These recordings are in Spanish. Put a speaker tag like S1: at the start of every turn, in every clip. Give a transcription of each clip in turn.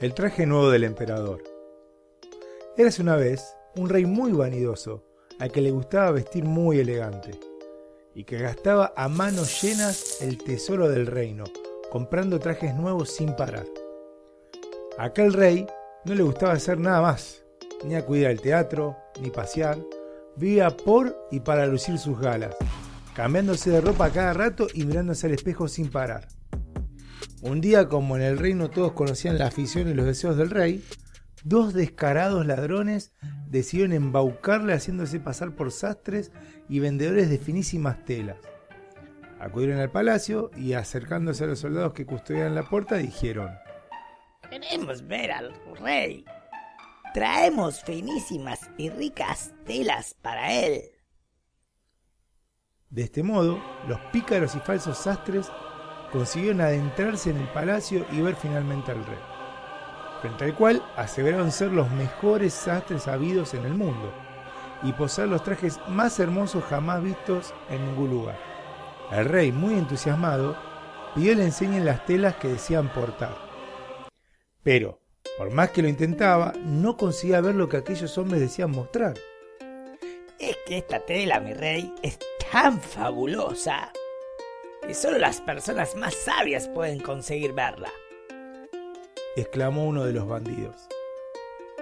S1: El traje nuevo del emperador. Érase una vez un rey muy vanidoso, al que le gustaba vestir muy elegante, y que gastaba a manos llenas el tesoro del reino, comprando trajes nuevos sin parar. A aquel rey no le gustaba hacer nada más, ni acudir al teatro, ni pasear, vivía por y para lucir sus galas, cambiándose de ropa cada rato y mirándose al espejo sin parar. Un día, como en el reino todos conocían la afición y los deseos del rey, dos descarados ladrones decidieron embaucarle haciéndose pasar por sastres y vendedores de finísimas telas. Acudieron al palacio y acercándose a los soldados que custodiaban la puerta dijeron,
S2: Queremos ver al rey. Traemos finísimas y ricas telas para él.
S1: De este modo, los pícaros y falsos sastres consiguieron adentrarse en el palacio y ver finalmente al rey, frente al cual aseveraron ser los mejores sastres habidos en el mundo y posar los trajes más hermosos jamás vistos en ningún lugar. El rey, muy entusiasmado, pidió le enseñen las telas que desean portar. Pero, por más que lo intentaba, no conseguía ver lo que aquellos hombres decían mostrar.
S2: Es que esta tela, mi rey, es tan fabulosa que solo las personas más sabias pueden conseguir verla.
S1: exclamó uno de los bandidos.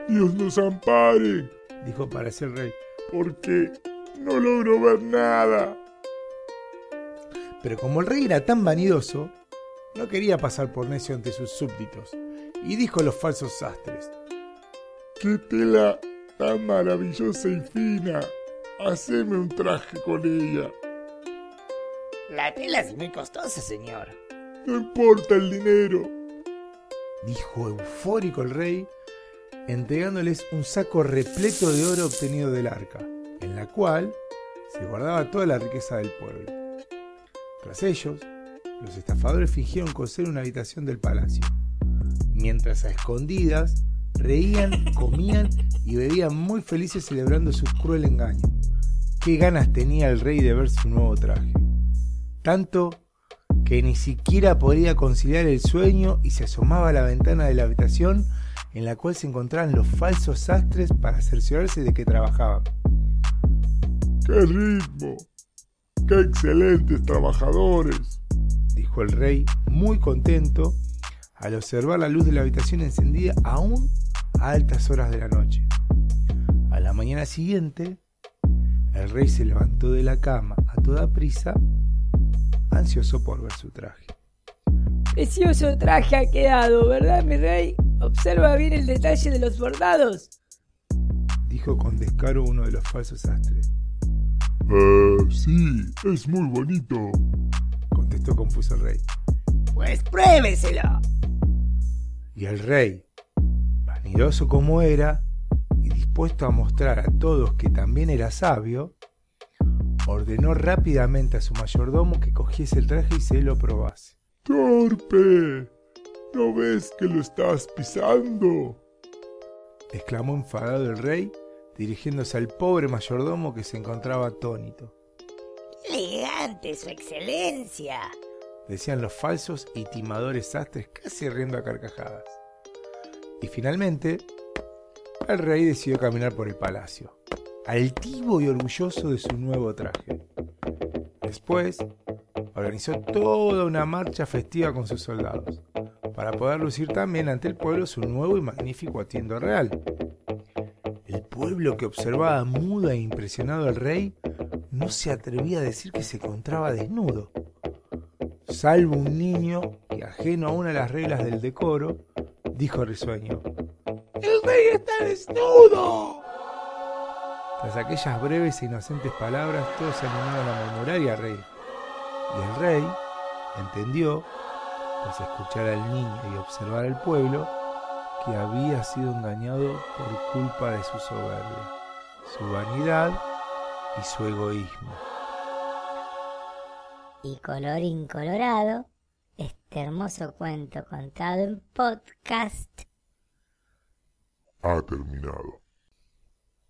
S3: Dios nos ampare,
S1: Dijo para sí el rey.
S3: porque no logro ver nada.
S1: Pero como el rey era tan vanidoso, no quería pasar por necio ante sus súbditos, y dijo a los falsos sastres,
S3: ¡Qué tela tan maravillosa y fina! Haceme un traje con ella.
S2: La tela es muy costosa, señor.
S3: No importa el dinero.
S1: dijo eufórico el rey, entregándoles un saco repleto de oro obtenido del arca, en la cual se guardaba toda la riqueza del pueblo. Tras ellos, los estafadores fingieron coser una habitación del palacio, mientras a escondidas reían, comían y bebían muy felices celebrando su cruel engaño. Qué ganas tenía el rey de ver su nuevo traje. Tanto que ni siquiera podía conciliar el sueño y se asomaba a la ventana de la habitación en la cual se encontraban los falsos sastres para cerciorarse de que trabajaban.
S3: ¡Qué ritmo! ¡Qué excelentes trabajadores!
S1: Dijo el rey, muy contento, al observar la luz de la habitación encendida aún a altas horas de la noche. A la mañana siguiente, el rey se levantó de la cama a toda prisa, ansioso por ver su traje.
S4: Precioso traje ha quedado, ¿verdad, mi rey? Observa bien el detalle de los bordados.
S1: Dijo con descaro uno de los falsos sastres.
S3: Eh, sí, es muy bonito.
S1: Contestó confuso el rey.
S2: Pues pruébeselo.
S1: Y el rey, vanidoso como era, y dispuesto a mostrar a todos que también era sabio, ordenó rápidamente a su mayordomo que cogiese el traje y se lo probase.
S3: ¡Torpe! ¿No ves que lo estás pisando?
S1: exclamó enfadado el rey, dirigiéndose al pobre mayordomo que se encontraba atónito.
S2: Elegante, su excelencia.
S1: Decían los falsos y timadores sastres casi riendo a carcajadas. Y finalmente, el rey decidió caminar por el palacio, altivo y orgulloso de su nuevo traje. Después, organizó toda una marcha festiva con sus soldados, para poder lucir también ante el pueblo su nuevo y magnífico atiendo real. El pueblo que observaba mudo e impresionado al rey no se atrevía a decir que se encontraba desnudo, salvo un niño que, ajeno aún a las reglas del decoro, dijo risueño, ¡El rey está desnudo! Tras aquellas breves e inocentes palabras, todos se animaron a murmurar y a reír. Y el rey entendió, tras escuchar al niño y observar al pueblo, que había sido engañado por culpa de su soberbia, su vanidad y su egoísmo.
S5: Y colorín colorado, este hermoso cuento contado en podcast
S3: Ha terminado.